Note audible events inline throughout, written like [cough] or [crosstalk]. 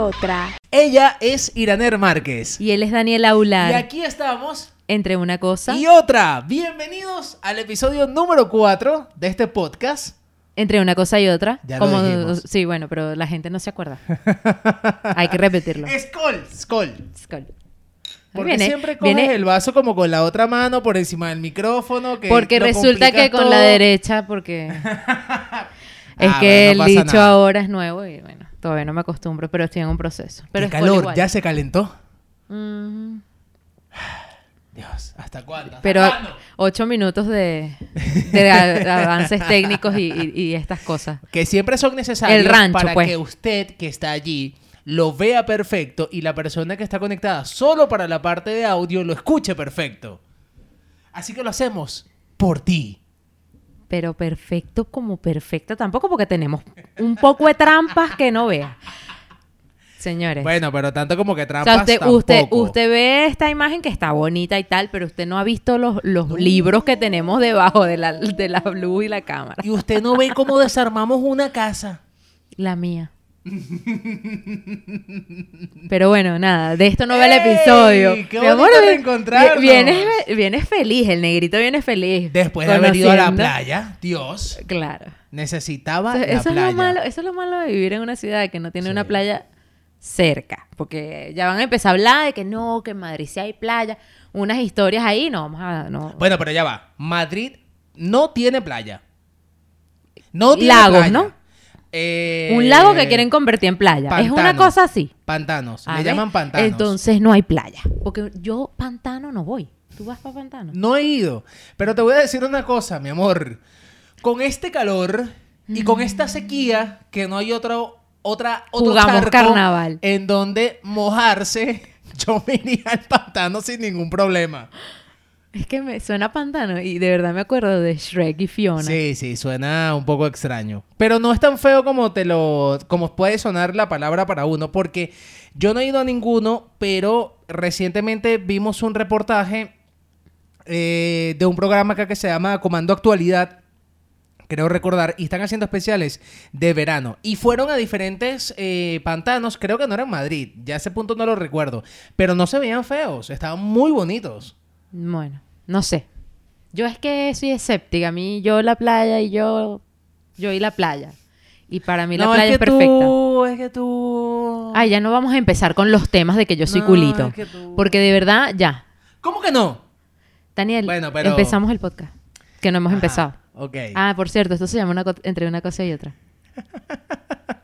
y otra. Ella es Iraner Márquez. Y él es Daniel Y Aular. aquí estamos. Entre una cosa, Y otra. Bienvenidos al episodio número 4 de este podcast. entre una cosa y otra. Ya lo dijimos. Sí, bueno, pero la gente no se acuerda. Hay que repetirlo. [laughs] Skol, skol. Skull. Porque Viene- siempre coges viene- el vaso como con la otra mano por encima del micrófono. Que Porque lo resulta que con la derecha, porque [laughs] es Ah, que bueno, no el dicho nada. ahora es nuevo y bueno, todavía no me acostumbro, pero estoy en un proceso. Pero Skull calor, igual. ya se calentó. Ujú. [sighs] Dios, ¿hasta cuándo? ¿Hasta Pero cuándo? ocho minutos de, avances técnicos y, y- y estas cosas. Que siempre son necesarios El rancho, para pues. que usted que está allí lo vea perfecto y la persona que está conectada solo para la parte de audio lo escuche perfecto. Así que lo hacemos por ti. Pero perfecto como perfecto tampoco porque tenemos un poco de trampas que no vea. Señores. Bueno, pero tanto como que o trampas sea, usted, tampoco. usted ve esta imagen que está bonita y tal, pero usted no ha visto los, los libros que tenemos debajo de la, de la luz y la cámara. Y usted no ve cómo desarmamos una casa. La mía. Pero bueno, nada, de esto no va el episodio. ¡Qué Mi amor, vi-! Vienes, vienes feliz, el negrito viene feliz. Después de haber ido a la playa, Dios, Claro. necesitaba Eso, la eso es lo malo, eso es lo malo de vivir en una ciudad que no tiene Sí. una playa cerca. Porque ya van a empezar a hablar de que no, que en Madrid sí hay playa. Unas historias ahí, no, vamos a. No. Bueno, pero ya va. Madrid no tiene playa. No tiene Lagos, playa. ¿no? Eh, Un lago que quieren convertir en playa. Es una cosa así. Pantanos. Le ver, llaman pantanos. Entonces no hay playa. Porque yo pantano no voy. ¿Tú vas para pantano? No he ido. Pero te voy a decir una cosa, mi amor. Con este calor y con esta sequía, que no hay otro, otra, otro Jugamos charco carnaval. en donde mojarse, [laughs] yo me iría al pantano sin ningún problema. Es que me suena pantano y de verdad me acuerdo de Shrek y Fiona. Sí, sí, suena un poco extraño. Pero no es tan feo como te lo. como puede sonar la palabra para uno. Porque yo no he ido a ninguno, pero recientemente vimos un reportaje eh, de un programa acá que se llama Comando Actualidad. Creo recordar, y están haciendo especiales de verano. Y fueron a diferentes eh, pantanos, creo que no era en Madrid, ya a ese punto no lo recuerdo. Pero no se veían feos, estaban muy bonitos. Bueno, no sé. Yo es que soy escéptica. A mí, yo la playa y yo. Yo y la playa. Y para mí la No, playa es, que perfecta. Tú, es que tú. Ay, ya no vamos a empezar con los temas de que yo soy No, culito. es que tú- Porque de verdad, ya. ¿Cómo que no? Daniel, Bueno, pero- empezamos el podcast. Que no hemos empezado. Ok. Ah, por cierto, esto se llama una entre una cosa y otra. [laughs]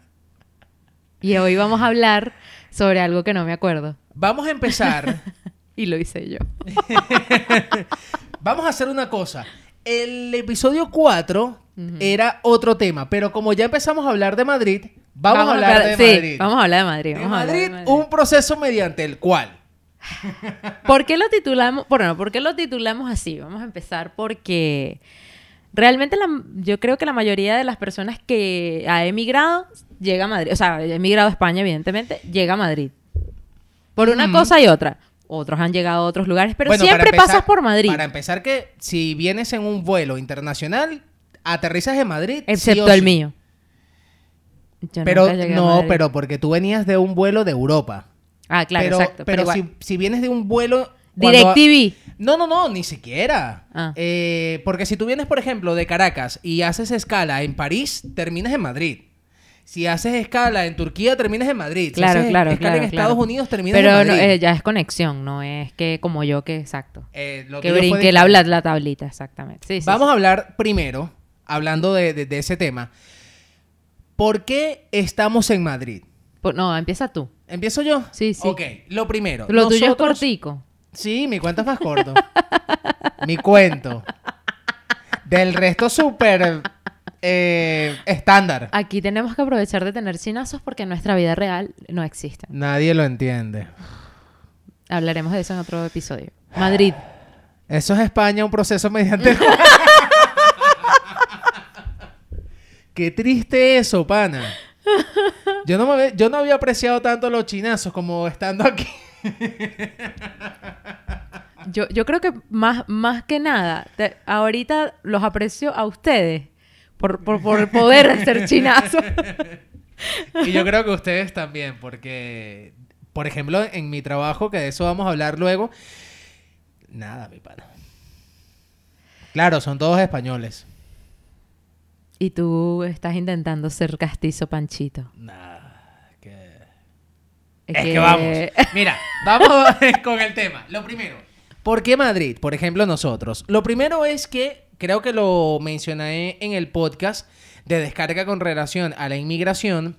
y hoy vamos a hablar sobre algo que no me acuerdo. Vamos a empezar. [laughs] Y lo hice yo. [laughs] vamos a hacer una cosa. El episodio 4 era otro tema, pero como ya empezamos a hablar de Madrid, vamos, a hablar de sí, Madrid. vamos a hablar de Madrid. De vamos a hablar de Madrid, un proceso mediante el cual. [laughs] ¿Por qué lo titulamos? Bueno, ¿por qué lo titulamos así? Vamos a empezar porque realmente la- yo creo que la mayoría de las personas que ha emigrado llega a Madrid. O sea, ha emigrado a España, evidentemente, llega a Madrid. Por una cosa y otra. Otros han llegado a otros lugares, pero Bueno, siempre empezar- pasas por Madrid. Para empezar que si vienes en un vuelo internacional, aterrizas en Madrid. sí Excepto o el sí. mío. Yo Pero no, pero porque tú venías de un vuelo de Europa. Ah, claro, pero exacto. Pero, si, si vienes de un vuelo... DirecTV. No, no, no, ni siquiera. Ah. Eh, porque si tú vienes, por ejemplo, de Caracas y haces escala en París, terminas en Madrid. Si haces escala en Turquía, terminas en Madrid. Claro, si haces claro, escala claro, en claro. Estados Unidos, terminas Pero en no, Madrid. eh, ya es conexión, no es que como yo que exacto. Eh, lo que brinqué la, la, tablita, exactamente. Sí, Vamos sí. a hablar primero, hablando de, de- de ese tema. ¿Por qué estamos en Madrid? No, empieza tú. ¿Empiezo yo? Sí, sí. Ok, lo primero. Lo tuyo es cortico. Sí, mi cuento es más corto. mi cuento. [laughs] Del resto súper eh, estándar. Aquí tenemos que aprovechar de tener chinazos porque en nuestra vida real no existen. Nadie lo entiende. Hablaremos de eso en otro episodio. Madrid. Eso es España, un proceso mediante [laughs] Qué triste eso, pana. Yo no, me había, yo no había apreciado tanto los chinazos como estando aquí. Yo, yo creo que más, más que nada, te- ahorita los aprecio a ustedes por, por, por el poder hacer chinazos. [laughs] Y yo creo que ustedes también, porque, por ejemplo, en mi trabajo, que de eso vamos a hablar luego, nada, mi pana. Claro, son todos españoles. Y tú estás intentando ser castizo panchito. Nada, que... Es Es que... que- vamos. Mira, vamos [laughs] con el tema. Lo primero, ¿por qué Madrid? Por ejemplo, nosotros. Lo primero es que, creo que lo mencioné en el podcast de descarga con relación a la inmigración,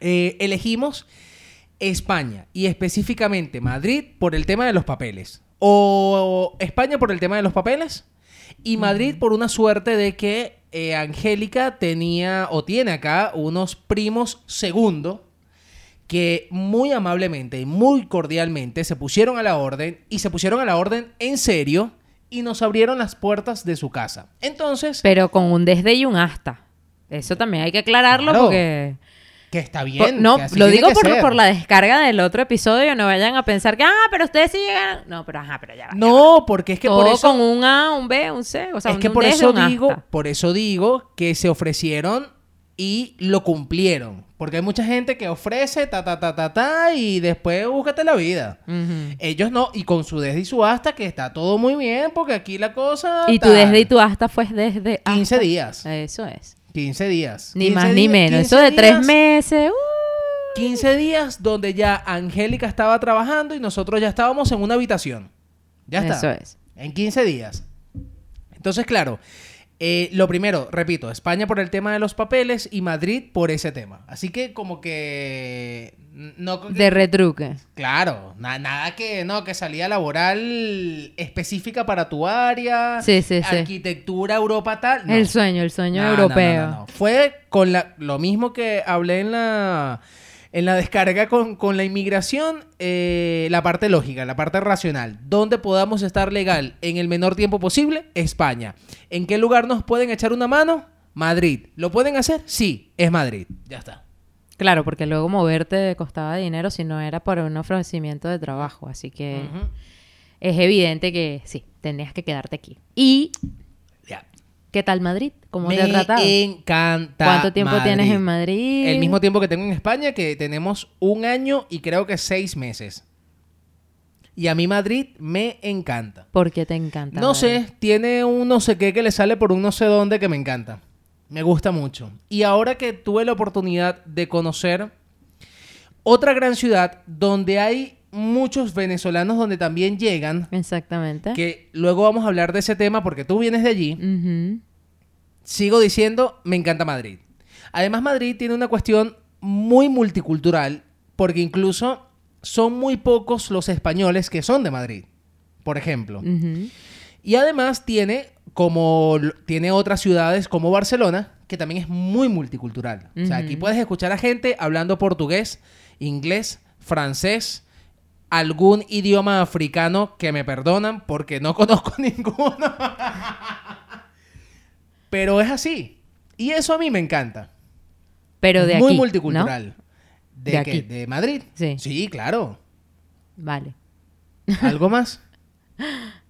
eh, elegimos España y específicamente Madrid por el tema de los papeles. O España por el tema de los papeles y Madrid por una suerte de que eh, Angélica tenía o tiene acá unos primos segundo que muy amablemente y muy cordialmente se pusieron a la orden y se pusieron a la orden en serio y nos abrieron las puertas de su casa. Entonces, Pero con un desde y un hasta. Eso también hay que aclararlo Claro. porque... que está por- bien. no, lo digo por, por la descarga del otro episodio. No vayan a pensar que, ah, pero ustedes sí llegan... No, pero ajá, pero ya va. ya va. No, porque es que Todo por eso con un A, un B, un C. O sea, es un- que por eso digo, por eso digo que se ofrecieron y lo cumplieron, porque hay mucha gente que ofrece ta ta ta ta ta y después búscate la vida. Ellos no, y con su desde y su hasta, que está todo muy bien, porque aquí la cosa. Y tu desde y tu hasta fue desde 15 hasta. días. Eso es. 15 días. Ni 15 más ni menos. 15 Eso de tres meses. uh. 15 días donde ya Angélica estaba trabajando y nosotros ya estábamos en una habitación. Ya está. Eso es. En 15 días. Entonces, claro, eh, lo primero, repito, España por el tema de los papeles y Madrid por ese tema. Así que como que... No, De retruque. Claro, na- nada que no, que salida laboral específica para tu área, Sí, sí, sí. arquitectura, Europa tal. no. El sueño, el sueño No, europeo. Fue con la, lo mismo que hablé en la, en la descarga con, con la inmigración, eh, la parte lógica, la parte racional. ¿Dónde podamos estar legal en el menor tiempo posible? España. ¿En qué lugar nos pueden echar una mano? Madrid. ¿Lo pueden hacer? Sí, es Madrid. Ya está. Claro, porque luego moverte costaba dinero si no era por un ofrecimiento de trabajo. Así que es evidente que sí, tenías que quedarte aquí. ¿Y. qué tal Madrid? ¿Cómo Me te ha tratado? encanta. ¿Cuánto tiempo Madrid. tienes en Madrid? El mismo tiempo que tengo en España, que tenemos un año y creo que seis meses. Y a mí Madrid me encanta. ¿Por qué te encanta? No Madrid? sé, tiene un no sé qué que le sale por un no sé dónde que me encanta. Me gusta mucho. Y ahora que tuve la oportunidad de conocer otra gran ciudad donde hay muchos venezolanos donde también llegan, Exactamente. que luego vamos a hablar de ese tema porque tú vienes de allí, sigo diciendo, me encanta Madrid. Además, Madrid tiene una cuestión muy multicultural, porque incluso son muy pocos los españoles que son de Madrid, por ejemplo. Y además tiene, como tiene otras ciudades como Barcelona, que también es muy multicultural. O sea, aquí puedes escuchar a gente hablando portugués, inglés, francés, algún idioma africano que me perdonan porque no [laughs] conozco ninguno. Pero es así. Y eso a mí me encanta. Pero de muy aquí, multicultural. ¿De, De qué? aquí. ¿De Madrid? Sí. Sí, claro. Vale. ¿Algo más? [laughs]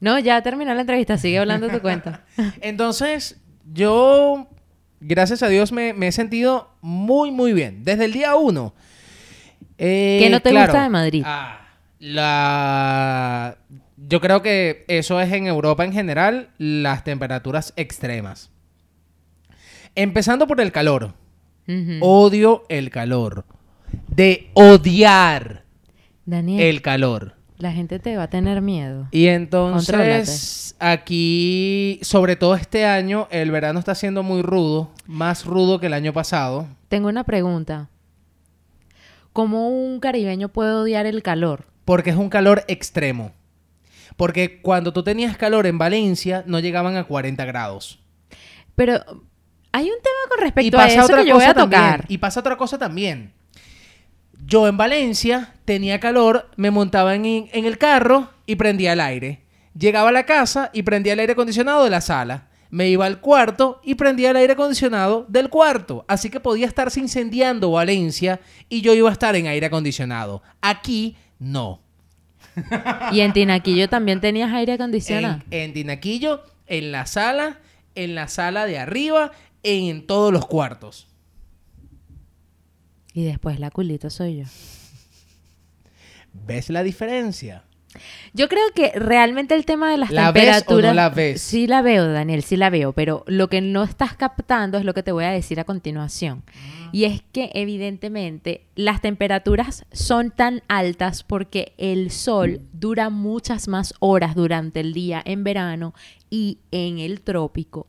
No, ya terminó la entrevista. Sigue hablando tu cuenta. [laughs] Entonces, yo, gracias a Dios, me, me he sentido muy, muy bien. Desde el día uno. Eh, ¿Qué no te claro, gusta de Madrid? ah, la... Yo creo que eso es en Europa en general, las temperaturas extremas. Empezando por el calor. Odio el calor. De odiar Daniel, el calor. la gente te va a tener miedo. Y entonces, aquí, sobre todo este año, el verano está siendo muy rudo, más rudo que el año pasado. Tengo una pregunta. ¿Cómo un caribeño puede odiar el calor? Porque es un calor extremo. Porque cuando tú tenías calor en Valencia, no llegaban a 40 grados. Pero hay un tema con respecto a eso que yo voy a tocar. Y pasa otra cosa también. Yo en Valencia tenía calor, me montaba en, en el carro y prendía el aire. Llegaba a la casa y prendía el aire acondicionado de la sala. Me iba al cuarto y prendía el aire acondicionado del cuarto. Así que podía estarse incendiando Valencia y yo iba a estar en aire acondicionado. Aquí no. [laughs] Y en Tinaquillo también tenías aire acondicionado. En, en Tinaquillo, en la sala, en la sala de arriba, en todos los cuartos. Y después la culito soy yo. ¿Ves la diferencia? Yo creo que realmente el tema de las ¿La ves o no temperaturas. la ves? Sí la veo, Daniel, sí la veo, pero lo que no estás captando es lo que te voy a decir a continuación. Y es que evidentemente las temperaturas son tan altas porque el sol dura muchas más horas durante el día en verano y en el trópico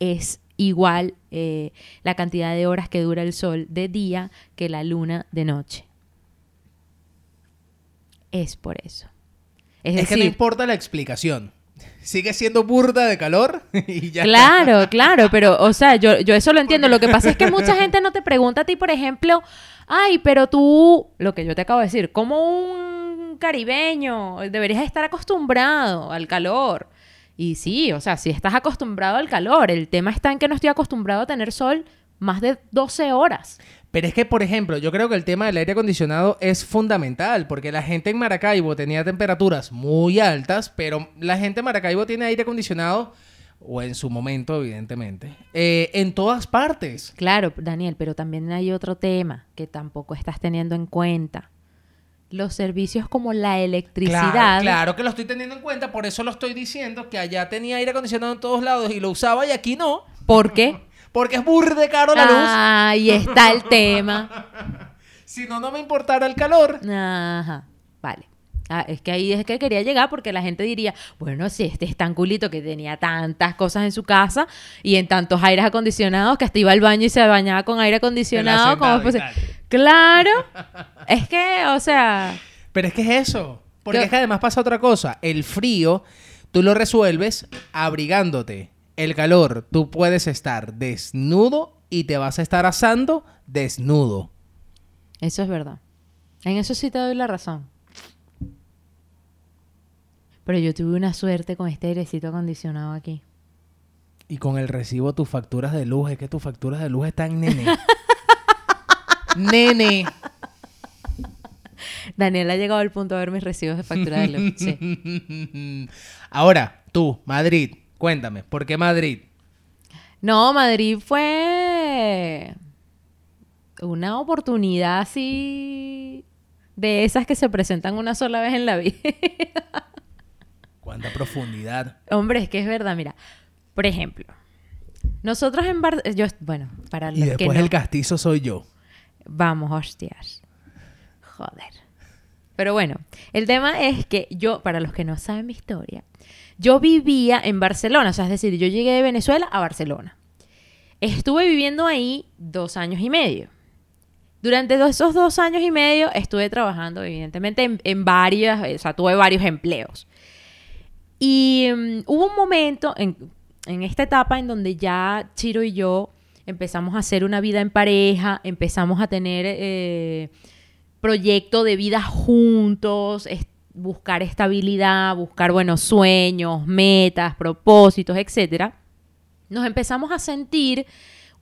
es igual eh, la cantidad de horas que dura el sol de día que la luna de noche. Es por eso. Es, Es, que no importa la explicación. Sigue siendo burda de calor [laughs] y ya. Claro, claro, pero, o sea, yo, yo eso lo entiendo. Lo que pasa es que mucha gente no te pregunta a ti, por ejemplo, ay, pero tú, lo que yo te acabo de decir, como un caribeño, deberías estar acostumbrado al calor. Y sí, o sea, si estás acostumbrado al calor, el tema está en que no estoy acostumbrado a tener sol más de 12 horas. Pero es que, por ejemplo, yo creo que el tema del aire acondicionado es fundamental, porque la gente en Maracaibo tenía temperaturas muy altas, pero la gente en Maracaibo tiene aire acondicionado, o en su momento, evidentemente, eh, en todas partes. Claro, Daniel, pero también hay otro tema que tampoco estás teniendo en cuenta. Los servicios como la electricidad. Claro, claro que lo estoy teniendo en cuenta, por eso lo estoy diciendo, que allá tenía aire acondicionado en todos lados y lo usaba y aquí no, ¿Por qué? [laughs] porque es burde caro la luz. Ahí está el tema. [laughs] Si no, no me importara el calor. Ajá, vale. Ah, es que ahí es que quería llegar porque la gente diría, bueno, si este es tan culito que tenía tantas cosas en su casa y en tantos aires acondicionados que hasta iba al baño y se bañaba con aire acondicionado, ¿cómo es sentado y posible? Claro. [laughs] es que, o sea, Pero es que es eso. Porque Yo- es que además pasa otra cosa. El frío, tú lo resuelves abrigándote. El calor, tú puedes estar desnudo y te vas a estar asando desnudo. eso es verdad. En eso sí te doy la razón. Pero yo tuve una suerte con este airecito acondicionado aquí. Y con el recibo tus facturas de luz, es que tus facturas de luz están nene. [laughs] nene. Daniel ha llegado al punto de ver mis recibos de factura de luz. Sí. [laughs] Ahora, tú, Madrid, cuéntame, ¿por qué Madrid? No, Madrid fue una oportunidad así de esas que se presentan una sola vez en la vida. ¿Cuánta profundidad? Hombre, es que es verdad, mira. Por ejemplo, nosotros en Bar yo bueno, para los Y que después no- el castizo soy yo. Vamos, hostias. Joder. Pero bueno, el tema es que yo, para los que no saben mi historia, yo vivía en Barcelona, o sea, es decir, yo llegué de Venezuela a Barcelona. Estuve viviendo ahí dos años y medio. Durante esos dos años y medio estuve trabajando, evidentemente, en, en varias, o sea, tuve varios empleos. Y mm, hubo un momento en, esta etapa en donde ya Chiro y yo empezamos a hacer una vida en pareja, empezamos a tener eh, proyecto de vida juntos, es- buscar estabilidad, buscar buenos sueños, metas, propósitos, etcétera. Nos empezamos a sentir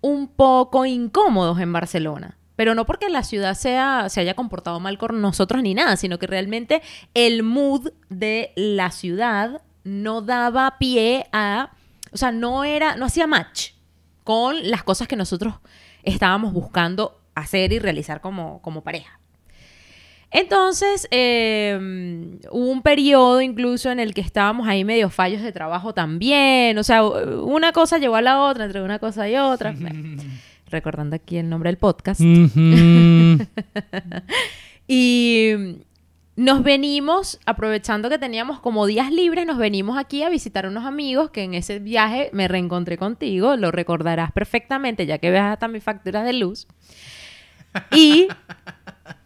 un poco incómodos en Barcelona. Pero no porque la ciudad sea, se haya comportado mal con nosotros ni nada, sino que realmente el mood de la ciudad no daba pie a. O sea, no era. no hacía match con las cosas que nosotros estábamos buscando hacer y realizar como, como pareja. Entonces, eh, hubo un periodo incluso en el que estábamos ahí medio fallos de trabajo también. O sea, una cosa llevó a la otra, entre una cosa y otra. [laughs] Recordando aquí el nombre del podcast. [laughs] Y nos venimos, aprovechando que teníamos como días libres, nos venimos aquí a visitar unos amigos que en ese viaje me reencontré contigo, lo recordarás perfectamente ya que ves hasta mis facturas de luz. Y [laughs]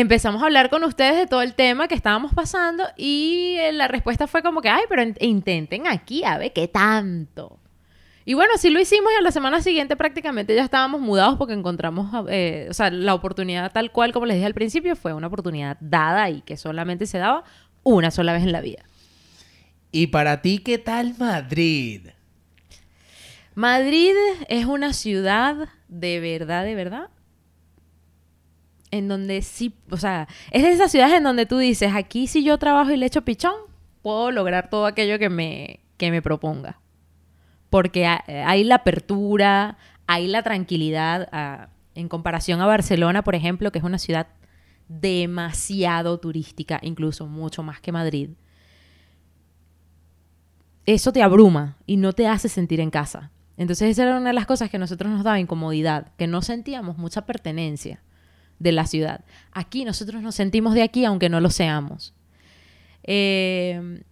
empezamos a hablar con ustedes de todo el tema que estábamos pasando y eh, la respuesta fue como que, ay, pero in- intenten aquí a ver qué tanto. Y bueno, así lo hicimos y a la semana siguiente prácticamente ya estábamos mudados porque encontramos, eh, o sea, la oportunidad tal cual como les dije al principio fue una oportunidad dada y que solamente se daba una sola vez en la vida. ¿Y para ti qué tal Madrid? Madrid es una ciudad de verdad, de verdad, en donde sí, o sea, es de esas ciudades en donde tú dices, aquí si yo trabajo y le echo pichón, puedo lograr todo aquello que me, que me proponga. Porque ha- hay la apertura, hay la tranquilidad. ah, en comparación a Barcelona, por ejemplo, que es una ciudad demasiado turística, incluso mucho más que Madrid, eso te abruma y no te hace sentir en casa. Entonces esa era una de las cosas que a nosotros nos daba incomodidad, que no sentíamos mucha pertenencia de la ciudad. Aquí nosotros nos sentimos de aquí aunque no lo seamos. Eh,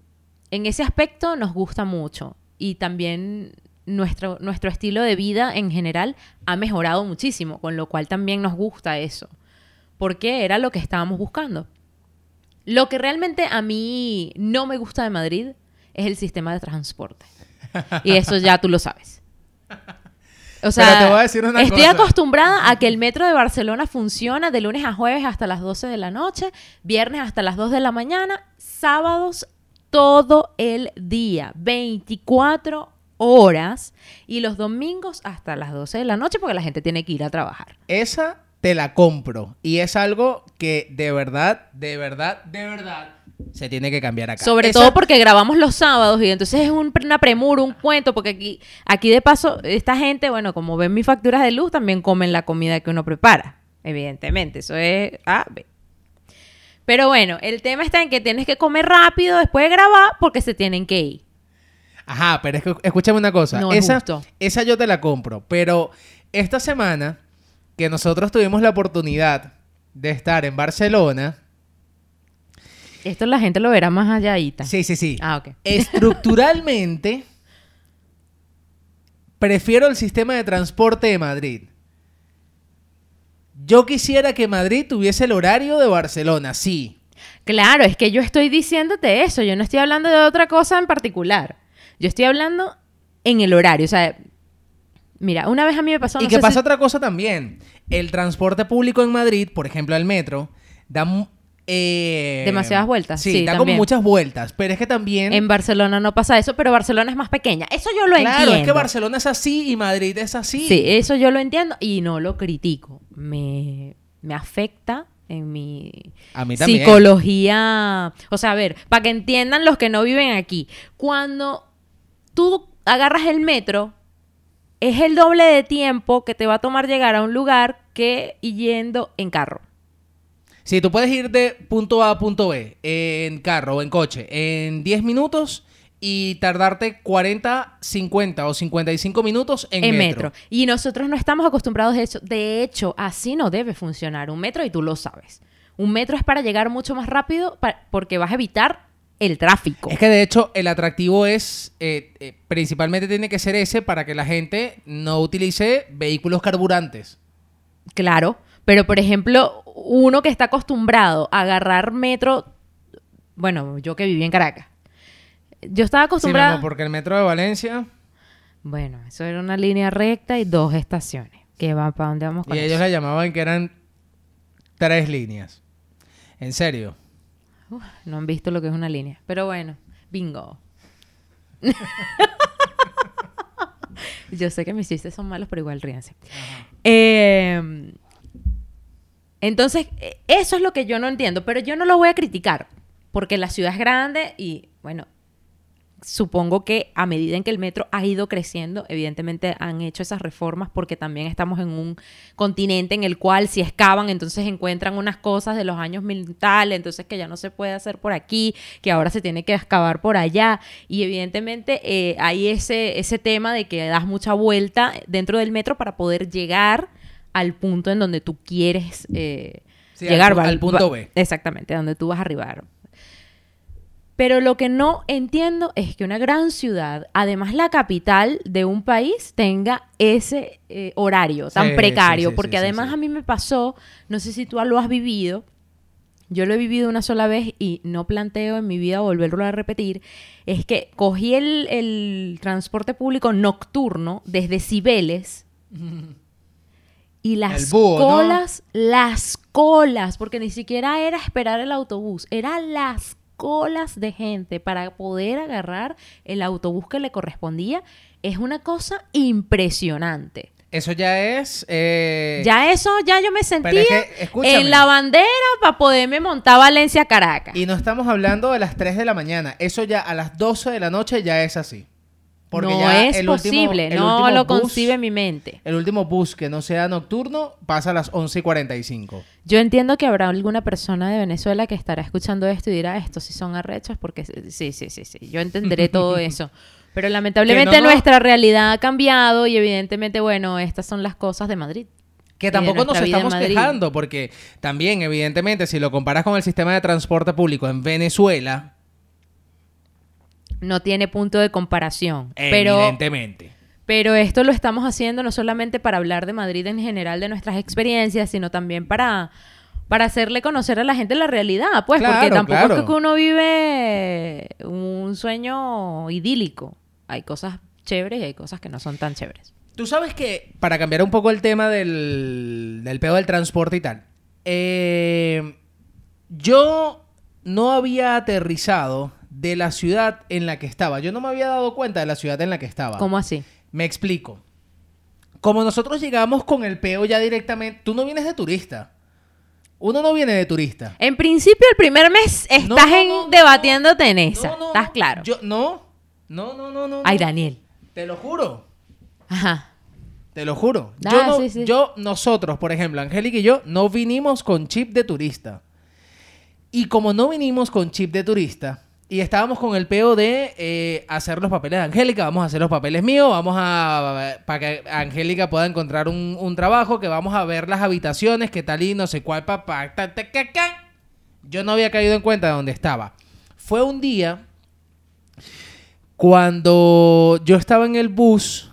en ese aspecto nos gusta mucho y también nuestro, nuestro estilo de vida en general ha mejorado muchísimo, con lo cual también nos gusta eso, porque era lo que estábamos buscando. Lo que realmente a mí no me gusta de Madrid es el sistema de transporte. Y eso ya tú lo sabes. [laughs] O sea, Pero te voy a decir una estoy cosa. acostumbrada a que el metro de Barcelona funciona de lunes a jueves hasta las 12 de la noche, viernes hasta las 2 de la mañana, sábados todo el día, 24 horas y los domingos hasta las 12 de la noche porque la gente tiene que ir a trabajar. Esa te la compro. Y es algo que de verdad, de verdad, de verdad se tiene que cambiar acá. Sobre Esa- todo porque grabamos los sábados y entonces es un- una premura, un cuento, porque aquí, aquí de paso, esta gente, bueno, como ven mis facturas de luz, también comen la comida que uno prepara, evidentemente. Eso es A, B. Pero bueno, el tema está en que tienes que comer rápido después de grabar porque se tienen que ir. Ajá, pero es que escúchame una cosa. No, es esa, justo. esa yo te la compro. Pero esta semana que nosotros tuvimos la oportunidad de estar en Barcelona. Esto la gente lo verá más alláita. Sí, sí, sí. Ah, ok. Estructuralmente, prefiero el sistema de transporte de Madrid. Yo quisiera que Madrid tuviese el horario de Barcelona, sí. Claro, es que yo estoy diciéndote eso. Yo no estoy hablando de otra cosa en particular. Yo estoy hablando en el horario. O sea, mira, una vez a mí me pasó. y no que sé pasa si- otra cosa también. El transporte público en Madrid, por ejemplo, el metro, da eh, Demasiadas vueltas, Sí, sí, da como también. muchas vueltas. Pero es que también. En Barcelona no pasa eso, pero Barcelona es más pequeña. Eso yo lo claro, entiendo. es que Barcelona es así y Madrid es así. Sí, eso yo lo entiendo y no lo critico. Me, me afecta en mi A mí también. psicología. O sea, a ver, para que entiendan los que no viven aquí. Cuando tú agarras el metro, es el doble de tiempo que te va a tomar llegar a un lugar que yendo en carro. Sí, tú puedes ir de punto A a punto B en carro o en coche en 10 minutos y tardarte 40, 50 o 55 minutos en, en metro. metro. Y nosotros no estamos acostumbrados a eso. De hecho, así no debe funcionar un metro y tú lo sabes. Un metro es para llegar mucho más rápido porque vas a evitar el tráfico. Es que de hecho el atractivo es, eh, eh, principalmente tiene que ser ese para que la gente no utilice vehículos carburantes. Claro. Pero, por ejemplo, uno que está acostumbrado a agarrar metro, bueno, yo que viví en Caracas. Yo estaba Sí, mi acostumbrada... amor, porque el metro de Valencia Bueno, eso era una línea recta y dos estaciones. Que va para dónde vamos con y ellos la llamaban que eran tres líneas. En serio. Uf, no han visto lo que es una línea. Pero bueno, bingo. [laughs] Yo sé que mis chistes son malos, pero igual ríanse. Eh, entonces, eh, eso es lo que yo no entiendo, pero yo no lo voy a criticar, porque la ciudad es grande y, bueno, supongo que a medida en que el metro ha ido creciendo, evidentemente han hecho esas reformas porque también estamos en un continente en el cual si excavan, entonces encuentran unas cosas de los años mil tal, entonces que ya no se puede hacer por aquí, que ahora se tiene que excavar por allá. Y evidentemente eh, hay ese, ese tema de que das mucha vuelta dentro del metro para poder llegar al punto en donde tú quieres eh, Sí, al llegar. va- al punto B. Exactamente, donde tú vas a arribar. Pero lo que no entiendo es que una gran ciudad, además la capital de un país, tenga ese eh, horario tan Sí, precario. sí, porque además a mí me pasó, no sé si tú lo has vivido, yo lo he vivido una sola vez y no planteo en mi vida volverlo a repetir, es que cogí el, el transporte público nocturno desde Cibeles y las colas, las colas, porque ni siquiera era esperar el autobús, eran las colas de gente para poder agarrar el autobús que le correspondía, es una cosa impresionante. Eso ya es... eh, Ya eso, ya yo me sentía es que, en la bandera para poderme montar Valencia-Caracas. Y no estamos hablando de las 3 de la mañana. Eso ya a las 12 de la noche ya es así. Porque no ya es el último- posible, el no lo bus- concibe mi mente. El último bus que no sea nocturno pasa a las 11 y 45. Yo entiendo que habrá alguna persona de Venezuela que estará escuchando esto y dirá, estos sí son arrechos, porque sí, sí, sí, sí, yo entenderé todo [laughs] eso. Pero lamentablemente no. nuestra realidad ha cambiado y evidentemente, bueno, estas son las cosas de Madrid. Que de tampoco nos estamos quejando, porque también, evidentemente, si lo comparas con el sistema de transporte público en Venezuela, No tiene punto de comparación. Evidentemente. pero esto lo estamos haciendo no solamente para hablar de Madrid en general, de nuestras experiencias, sino también para, para hacerle conocer a la gente la realidad, pues, porque tampoco claro. es que uno vive un sueño idílico. Hay cosas chéveres y hay cosas que no son tan chéveres. Tú sabes que, para cambiar un poco el tema del, del pedo del transporte y tal, eh, yo no había aterrizado de la ciudad en la que estaba. Yo no me había dado cuenta de la ciudad en la que estaba. ¿Cómo así? Me explico. Como nosotros llegamos con el peo ya directamente, tú no vienes de turista. Uno no viene de turista. En principio, el primer mes estás No, no, en- no, debatiéndote en esa. No, no, ¿Estás claro? Yo, no, no, no, no, no. Ay. Daniel. Te lo juro. Ajá. Te lo juro. Ah, yo, sí. yo, nosotros, por ejemplo, Angélica y yo, no vinimos con chip de turista. Y como no vinimos con chip de turista, y estábamos con el peo de eh, hacer los papeles de Angélica, vamos a hacer los papeles míos, vamos a. para que Angélica pueda encontrar un, un trabajo, que vamos a ver las habitaciones, que tal y no sé cuál, papá. ta, ta, ca, ca. Yo no había caído en cuenta de dónde estaba. Fue un día cuando yo estaba en el bus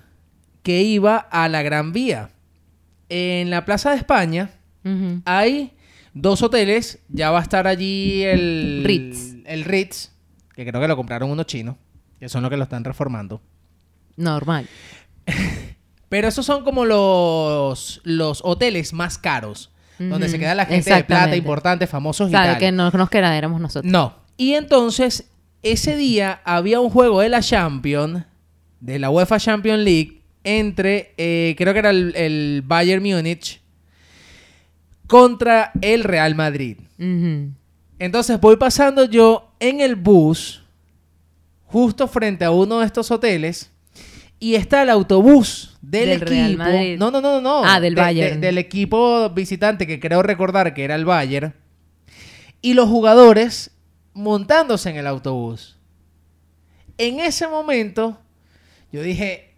que iba a la Gran Vía. En la Plaza de España hay dos hoteles. Ya va a estar allí el Ritz. El Ritz, que creo que lo compraron unos chinos, que son los que lo están reformando. Normal. [laughs] Pero esos son como los, los hoteles más caros, donde se queda la gente de plata, importante, famosos y tal. que no nos quedáramos nosotros. No. Y entonces, ese día había un juego de la Champions, de la UEFA Champions League, entre, eh, creo que era el, el Bayern Múnich, contra el Real Madrid. Entonces voy pasando yo en el bus, justo frente a uno de estos hoteles, y está el autobús del, Del equipo. Real Madrid. No, no, no, no. Ah, del De- de- Bayern. del equipo visitante, que creo recordar que era el Bayern. Y los jugadores montándose en el autobús. En ese momento, yo dije,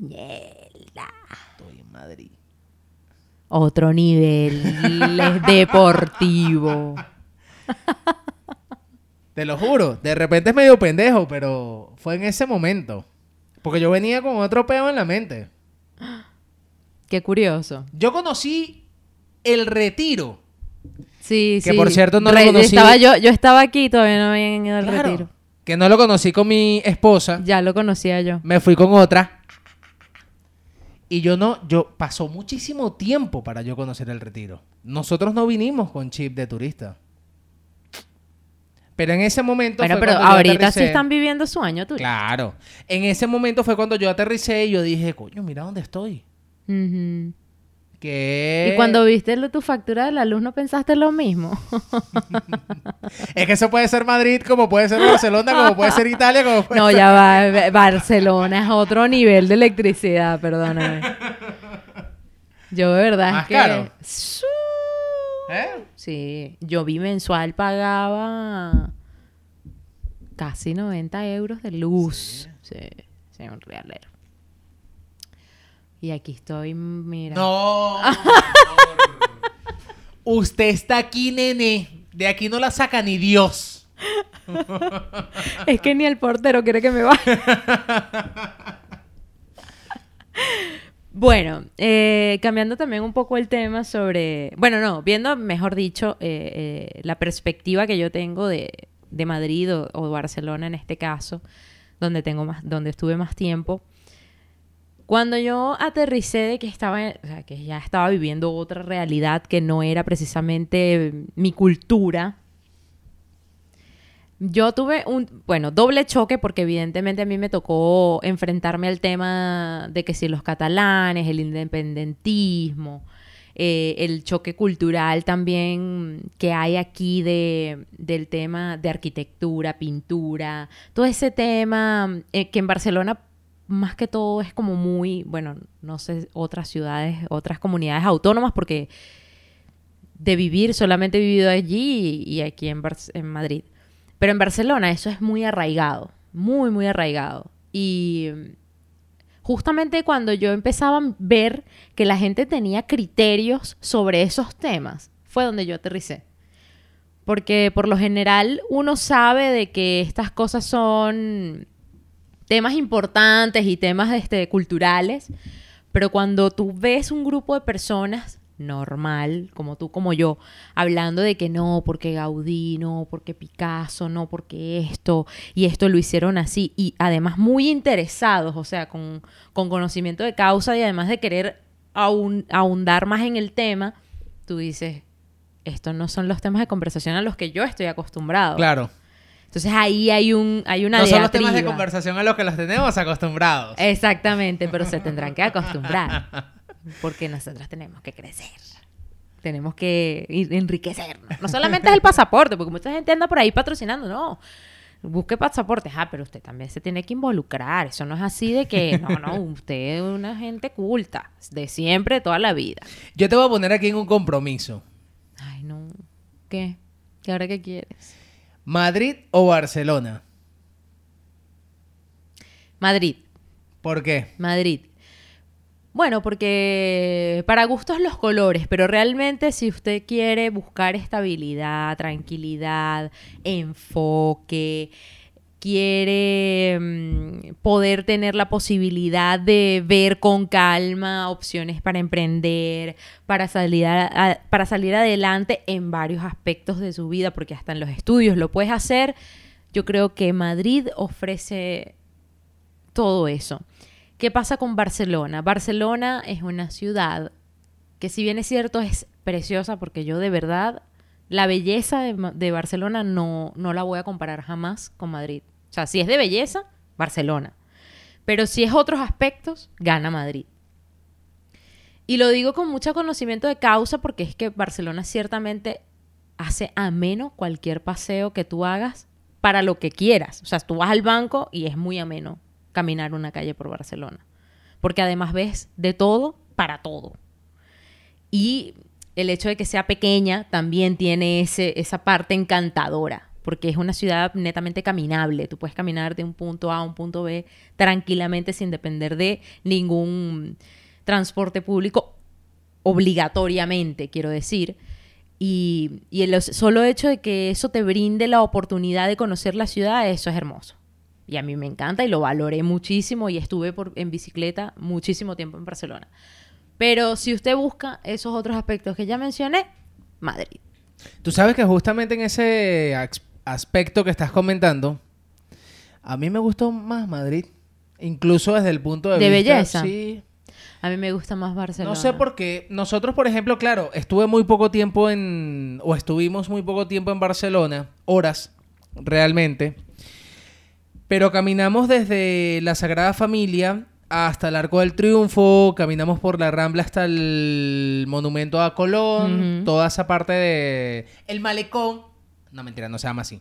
estoy en Madrid. Otro nivel [laughs] es deportivo. [laughs] Te lo juro, de repente es medio pendejo, pero fue en ese momento. Porque yo venía con otro peo en la mente. Qué curioso. Yo conocí el retiro. Sí, Que, sí. por cierto, no lo conocí. Estaba yo, yo estaba aquí y todavía no habían ido al Claro, retiro. Que no lo conocí con mi esposa. Ya lo conocía yo. Me fui con otra. Y yo no, yo pasó muchísimo tiempo para yo conocer el retiro. Nosotros no vinimos con chip de turista. Pero en ese momento Bueno, fue pero cuando yo ahorita sí están viviendo su año tuyo. Claro. En ese momento fue cuando yo aterricé y yo dije, coño, mira dónde estoy. Que Y cuando viste lo- tu factura de la luz, ¿no pensaste lo mismo? [laughs] Es que eso puede ser Madrid, como puede ser Barcelona, como puede ser Italia, como puede no, ser... ya va. Ba- Barcelona es otro nivel de electricidad, perdóname. Yo de verdad Más es que... caro. ¿Eh? Sí, yo vi mensual pagaba casi 90 euros de luz. Sí, sí, un realero. Y aquí estoy, mira. No. [laughs] Usted está aquí, nene. De aquí no la saca ni Dios. [laughs] Es que ni el portero quiere que me vaya. [laughs] bueno, eh, cambiando también un poco el tema sobre, bueno, no, viendo, mejor dicho, eh, eh, la perspectiva que yo tengo de, de Madrid o, o Barcelona en este caso, donde tengo más, donde estuve más tiempo. Cuando yo aterricé de que estaba, o sea, que ya estaba viviendo otra realidad que no era precisamente mi cultura, yo tuve un, bueno, doble choque porque evidentemente a mí me tocó enfrentarme al tema de que si los catalanes, el independentismo, eh, el choque cultural también que hay aquí de, del tema de arquitectura, pintura, todo ese tema eh, que en Barcelona más que todo es como muy, bueno, no sé, otras ciudades, otras comunidades autónomas, porque de vivir solamente he vivido allí y, aquí en, en Madrid. Pero en Barcelona eso es muy arraigado, muy, muy arraigado. Y justamente cuando yo empezaba a ver que la gente tenía criterios sobre esos temas, fue donde yo aterricé. Porque por lo general uno sabe de que estas cosas son temas importantes y temas este, culturales, pero cuando tú ves un grupo de personas normal, como tú, como yo, hablando de que no, porque Gaudí, no, porque Picasso, no, porque esto, y esto lo hicieron así, y además muy interesados, o sea, con, conocimiento de causa y además de querer ahondar más en el tema, tú dices, estos no son los temas de conversación a los que yo estoy acostumbrado. Claro. Entonces ahí hay un hay una No son los temas de conversación a los que los tenemos acostumbrados. Exactamente, pero se tendrán que acostumbrar. [laughs] Porque nosotros tenemos que crecer. Tenemos que enriquecernos. No solamente es el pasaporte, porque mucha gente anda por ahí patrocinando, no. Busque pasaportes. Ah, pero usted también se tiene que involucrar. Eso no es así de que, no, no, [laughs] usted es una gente culta. De siempre, toda la vida. Yo te voy a poner aquí en un compromiso. Ay, no. ¿Qué? ¿Qué ahora qué quieres? ¿Madrid o Barcelona? Madrid. ¿Por qué? Madrid. Bueno, porque para gustos los colores, pero realmente si usted quiere buscar estabilidad, tranquilidad, enfoque, quiere mm, poder tener la posibilidad de ver con calma opciones para emprender, para salir, para salir adelante en varios aspectos de su vida, porque hasta en los estudios lo puedes hacer, yo creo que Madrid ofrece todo eso. ¿Qué pasa con Barcelona? Barcelona es una ciudad que si bien es cierto es preciosa porque yo de verdad la belleza de, Barcelona no, no la voy a comparar jamás con Madrid. O sea, si es de belleza, Barcelona. Pero si es otros aspectos, gana Madrid. Y lo digo con mucho conocimiento de causa porque es que Barcelona ciertamente hace ameno cualquier paseo que tú hagas para lo que quieras. O sea, tú vas al banco y es muy ameno caminar una calle por Barcelona. Porque además ves de todo para todo. Y el hecho de que sea pequeña también tiene ese, esa parte encantadora, porque es una ciudad netamente caminable. Tú puedes caminar de un punto A a un punto B tranquilamente sin depender de ningún transporte público obligatoriamente, quiero decir. Y, y el solo hecho de que eso te brinde la oportunidad de conocer la ciudad, eso es hermoso. Y a mí me encanta y lo valoré muchísimo y estuve por, en bicicleta muchísimo tiempo en Barcelona. Pero si usted busca esos otros aspectos que ya mencioné, Madrid. Tú sabes que justamente en ese aspecto que estás comentando, a mí me gustó más Madrid. Incluso desde el punto de, ¿De vista... belleza? Sí. A mí me gusta más Barcelona. No sé por qué. Nosotros, por ejemplo, claro, estuve muy poco tiempo en... O estuvimos muy poco tiempo en Barcelona. Horas, realmente. Pero caminamos desde la Sagrada Familia hasta el Arco del Triunfo, caminamos por la Rambla hasta el Monumento a Colón, toda esa parte de... El Malecón. No, mentira, no se llama así.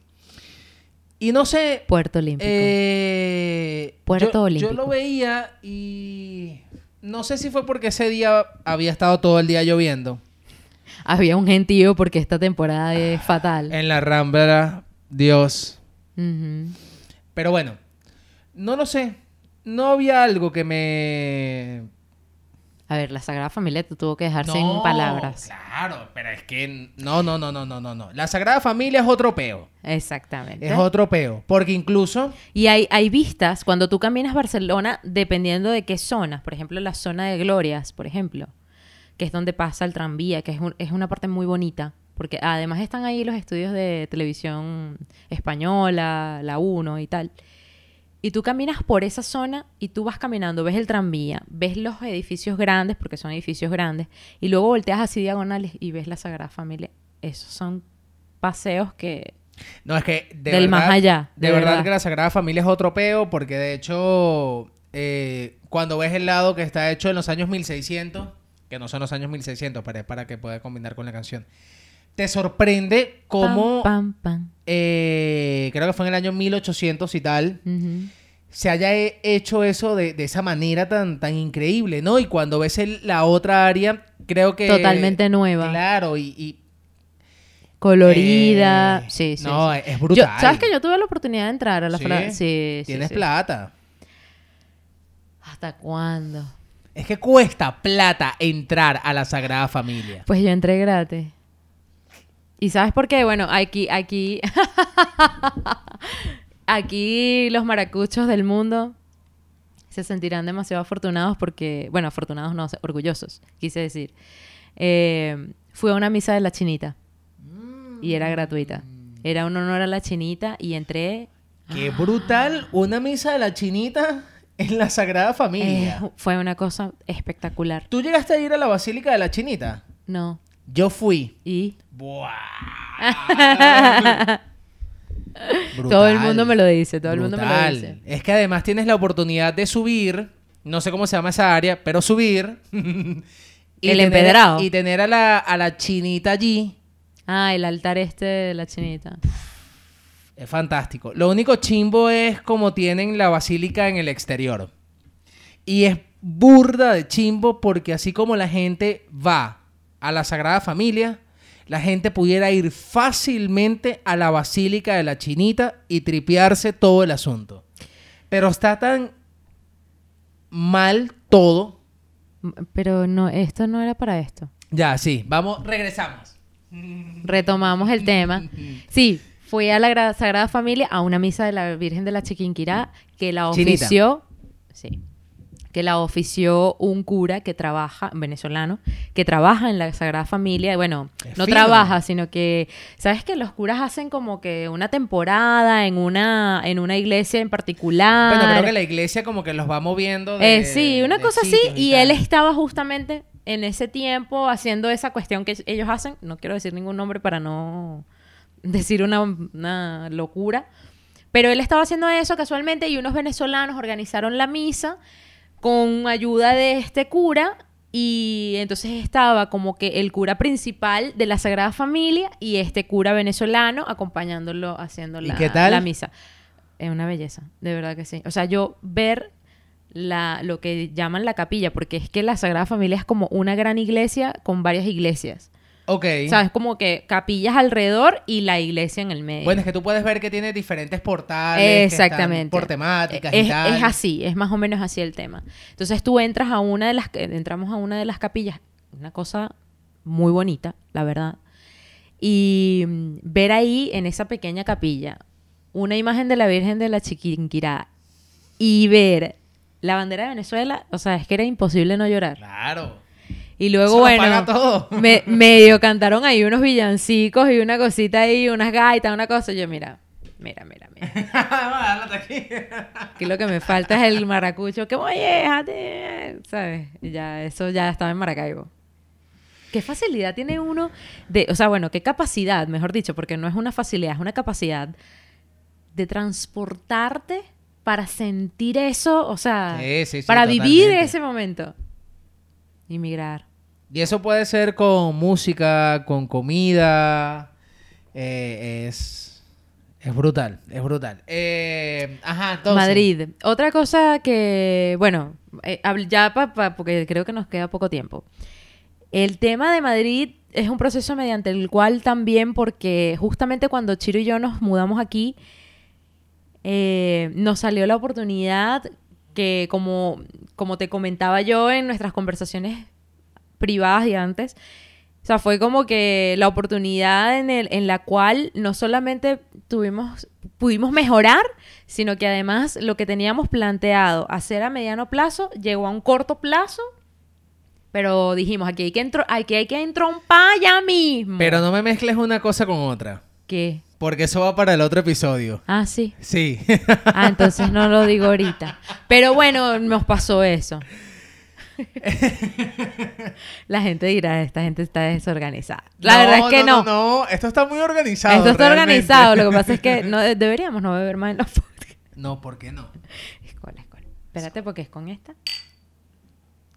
Y no sé... Puerto Olímpico. Eh, Puerto Olímpico. Yo lo veía y... No sé si fue porque ese día había estado todo el día lloviendo. Había un gentío porque esta temporada es fatal. En la Rambla, Dios. Pero bueno, no lo sé. No había algo que me... A ver, la Sagrada Familia te tuvo que dejar sin palabras. Claro, pero es que no, no, no, no, no, no, no. La Sagrada Familia es otro peo. Exactamente. Es otro peo. Porque incluso. Y hay, hay vistas cuando tú caminas Barcelona, dependiendo de qué zonas. Por ejemplo, la zona de Glorias, por ejemplo, que es donde pasa el tranvía, que es, es una parte muy bonita porque además están ahí los estudios de televisión española, la 1 y tal. Y tú caminas por esa zona y tú vas caminando, ves el tranvía, ves los edificios grandes, porque son edificios grandes, y luego volteas así diagonales y ves la Sagrada Familia. Esos son paseos que... No, es que... De del más allá. De, verdad. que la Sagrada Familia es otro peo, porque de hecho, eh, cuando ves el lado que está hecho en los años 1600 que no son los años 1600, pero es para que pueda combinar con la canción. Te sorprende cómo, Pam, pam, pam. eh, creo que fue en el año 1800 y tal, se haya he- hecho eso de, de esa manera tan, tan increíble, ¿no? Y cuando ves el- la otra área, creo que... Totalmente nueva. Claro, y... y, Colorida. eh, sí, sí. No, sí. es Yo- brutal. ¿Sabes que yo tuve la oportunidad de entrar a la Sí, fra- Sí, sí, Tienes sí. plata. ¿Hasta cuándo? Es que cuesta plata entrar a la Sagrada Familia. Pues yo entré gratis. ¿Y sabes por qué? Bueno, aquí, aquí, [laughs] aquí los maracuchos del mundo se sentirán demasiado afortunados porque, bueno, afortunados no, orgullosos, quise decir. Eh, fui a una misa de la chinita y era gratuita. Era un honor a la chinita y entré. Qué brutal una misa de la chinita en la Sagrada Familia. eh, fue una cosa espectacular. ¿Tú llegaste a ir a la Basílica de la Chinita? No. Yo fui. Y Buah. todo el mundo me lo dice, todo el mundo me lo dice. Es que además tienes la oportunidad de subir, no sé cómo se llama esa área, pero subir. [laughs] y El tener- empedrado. Y tener a la, a la chinita allí. Ah, el altar este de la chinita. Es fantástico. Lo único chimbo es como tienen la basílica en el exterior. Y es burda de chimbo porque así como la gente va a la Sagrada Familia, la gente pudiera ir fácilmente a la basílica de la Chinita y tripearse todo el asunto. Pero está tan mal todo. Pero no, esto no era para esto. Ya, sí, vamos, regresamos. Retomamos el tema. [laughs] Sí, fui a la Gra- Sagrada Familia a una misa de la Virgen de la Chiquinquirá que la Chinita. ofició. Sí. Que la ofició un cura que trabaja, venezolano, que trabaja en la Sagrada Familia. Y Bueno, no fino. trabaja, sino que, ¿sabes que Los curas hacen como que una temporada en una, en una iglesia en particular. Bueno, creo que la iglesia como que los va moviendo de Eh, sí, una de cosa así. Y tal. él estaba justamente en ese tiempo haciendo esa cuestión que ellos hacen. No quiero decir ningún nombre para no decir una, una locura. Pero él estaba haciendo eso casualmente y unos venezolanos organizaron la misa con ayuda de este cura. Y entonces estaba como que el cura principal de la Sagrada Familia y este cura venezolano acompañándolo haciendo ¿Y la, qué tal? la misa. Es una belleza, de verdad que sí. O sea, yo ver la, lo que llaman la capilla, porque es que la Sagrada Familia es como una gran iglesia con varias iglesias. Ok. O sea, es como que capillas alrededor y la iglesia en el medio. Bueno, es que tú puedes ver que tiene diferentes portales. que están Exactamente. Por temáticas es, y tal. es así, es más o menos así el tema. Entonces tú entras a una de las, entramos a una de las capillas, una cosa muy bonita, la verdad. Y mm, ver ahí en esa pequeña capilla una imagen de la Virgen de la Chiquinquirá y ver la bandera de Venezuela, o sea, es que era imposible no llorar. Claro. Y luego, Eso bueno, paga todo. [laughs] me- medio cantaron ahí unos villancicos y una cosita ahí, unas gaitas, una cosa. Yo, mira, mira, mira, mira. [laughs] Aquí. [laughs] Lo que me falta es el maracucho. Que déjate", ¿sabes? Y ya, eso ya estaba en Maracaibo. ¿Qué facilidad tiene uno de, o sea, bueno, qué capacidad, mejor dicho, porque no es una facilidad, es una capacidad de transportarte para sentir eso, o sea, Sí, sí, sí, para vivir ese momento. Inmigrar. Y eso puede ser con música, con comida. eh, es, es brutal, es brutal. Eh, ajá, entonces. Madrid. Otra cosa que, bueno, eh, ya pa- porque creo que nos queda poco tiempo. El tema de Madrid es un proceso mediante el cual también, porque justamente cuando Chiro y yo nos mudamos aquí, nos salió la oportunidad que, como, como te comentaba yo en nuestras conversaciones privadas y antes, o sea, fue como que la oportunidad en, el, en la cual no solamente tuvimos, pudimos mejorar, sino que además lo que teníamos planteado hacer a mediano plazo llegó a un corto plazo. Pero dijimos, aquí hay que, entro, aquí hay que entrompar ya mismo. Pero no me mezcles una cosa con otra. ¿Qué? Porque eso va para el otro episodio. Ah, sí. Sí. Ah, entonces no lo digo ahorita. Pero bueno, nos pasó eso. [laughs] La gente dirá, esta gente está desorganizada. La No, verdad es que no. no. No, esto está muy organizado. Esto está realmente. organizado. Lo que pasa es que [laughs] no, deberíamos no beber más en los podcasts. No, ¿por qué no? Escola, escola. Espérate, porque es con esta.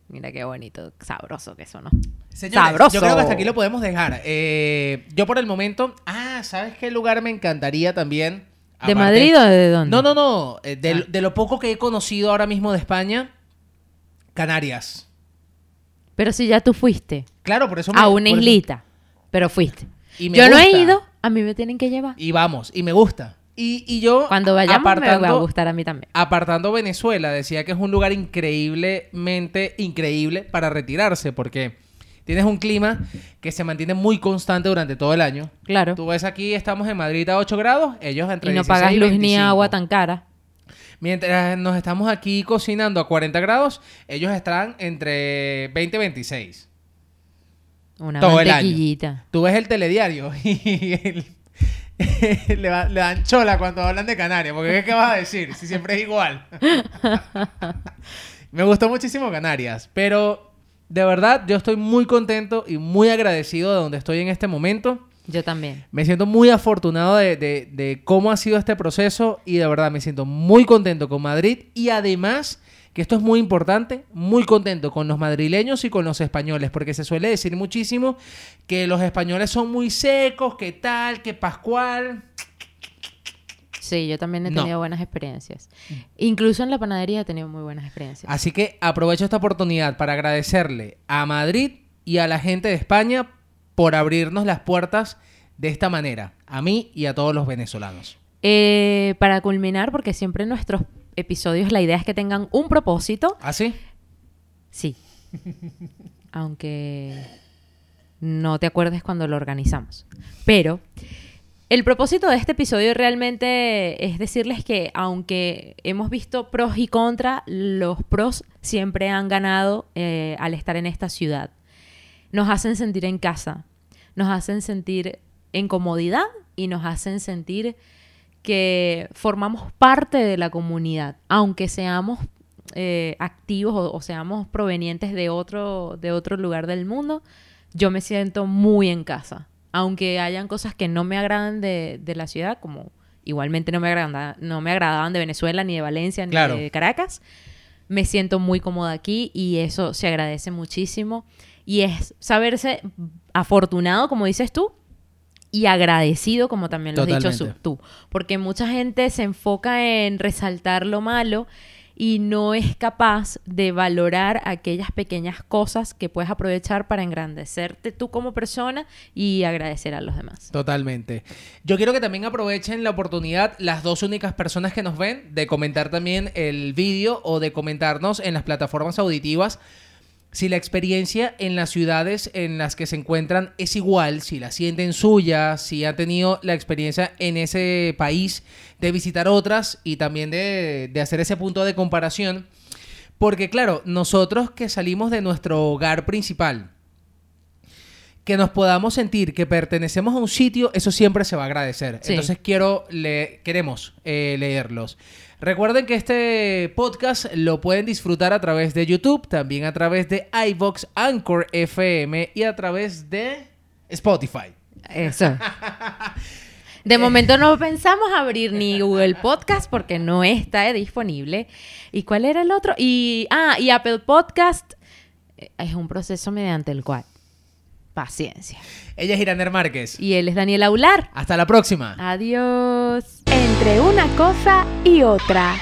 Mira qué bonito, sabroso que eso, ¿no? Señores, Sabroso. yo creo que hasta aquí lo podemos dejar. Eh, yo por el momento... Ah, ¿sabes qué lugar me encantaría también? ¿De Madrid o de dónde? No, no, no. eh, de, Ah. de lo poco que he conocido ahora mismo de España, Canarias. Pero si ya tú fuiste Claro, por eso... me- a una eso- islita, pero fuiste. Y me Yo no he ido, a mí me tienen que llevar. Y vamos, y me gusta. Y, y yo... Cuando vayamos me va a gustar a mí también. Apartando Venezuela, decía que es un lugar increíblemente increíble para retirarse, porque tienes un clima que se mantiene muy constante durante todo el año. Claro. Tú ves aquí, estamos en Madrid a 8 grados, ellos entre Y no 16 pagas y luz ni 25. agua tan cara. Mientras nos estamos aquí cocinando a 40 grados, ellos están entre 20 y 26. Una Todo el año. Tú ves el telediario [laughs] y el- [laughs] le, va- le dan chola cuando hablan de Canarias, porque ¿qué vas a decir? Si siempre es igual. [laughs] Me gustó muchísimo Canarias, pero de verdad yo estoy muy contento y muy agradecido de donde estoy en este momento. Yo también. Me siento muy afortunado de, de- de cómo ha sido este proceso y de verdad me siento muy contento con Madrid y además, que esto es muy importante, muy contento con los madrileños y con los españoles, porque se suele decir muchísimo que los españoles son muy secos, que tal, que pascual. Sí, yo también he No. tenido buenas experiencias. Incluso en la panadería he tenido muy buenas experiencias. Así que aprovecho esta oportunidad para agradecerle a Madrid y a la gente de España por abrirnos las puertas de esta manera, a mí y a todos los venezolanos. Eh, para culminar, porque siempre en nuestros episodios la idea es que tengan un propósito. ¿Así? Sí. [laughs] Aunque no te acuerdes cuando lo organizamos. Pero el propósito de este episodio realmente es decirles que aunque hemos visto pros y contras, los pros siempre han ganado eh, al estar en esta ciudad. Nos hacen sentir en casa, nos hacen sentir en comodidad y nos hacen sentir que formamos parte de la comunidad, aunque seamos eh, activos o, o seamos provenientes de otro, de otro lugar del mundo, yo me siento muy en casa. Aunque hayan cosas que no me agradan de, de la ciudad, como igualmente no me, agrada- no me agradaban de Venezuela, ni de Valencia, ni Claro. de Caracas, me siento muy cómoda aquí y eso se agradece muchísimo. Y es saberse afortunado, como dices tú, y agradecido, como también lo has dicho tú. Porque mucha gente se enfoca en resaltar lo malo y no es capaz de valorar aquellas pequeñas cosas que puedes aprovechar para engrandecerte tú como persona y agradecer a los demás. Totalmente. Yo quiero que también aprovechen la oportunidad, las dos únicas personas que nos ven, de comentar también el vídeo o de comentarnos en las plataformas auditivas si la experiencia en las ciudades en las que se encuentran es igual, si la sienten suya, si han tenido la experiencia en ese país de visitar otras y también de, de hacer ese punto de comparación. Porque claro, nosotros que salimos de nuestro hogar principal, que nos podamos sentir que pertenecemos a un sitio, eso siempre se va a agradecer. Sí. Entonces quiero le queremos eh, leerlos. Recuerden que este podcast lo pueden disfrutar a través de YouTube, también a través de iVox, Anchor FM y a través de Spotify. Eso. [laughs] De momento no pensamos abrir ni Google Podcast porque no está disponible. ¿Y cuál era el otro? Y ah, y Apple Podcast eh, es un proceso mediante el cual paciencia. Ella es Iraner Márquez. Y él es Daniel Aular. Hasta la próxima. Adiós. Entre una cosa y otra.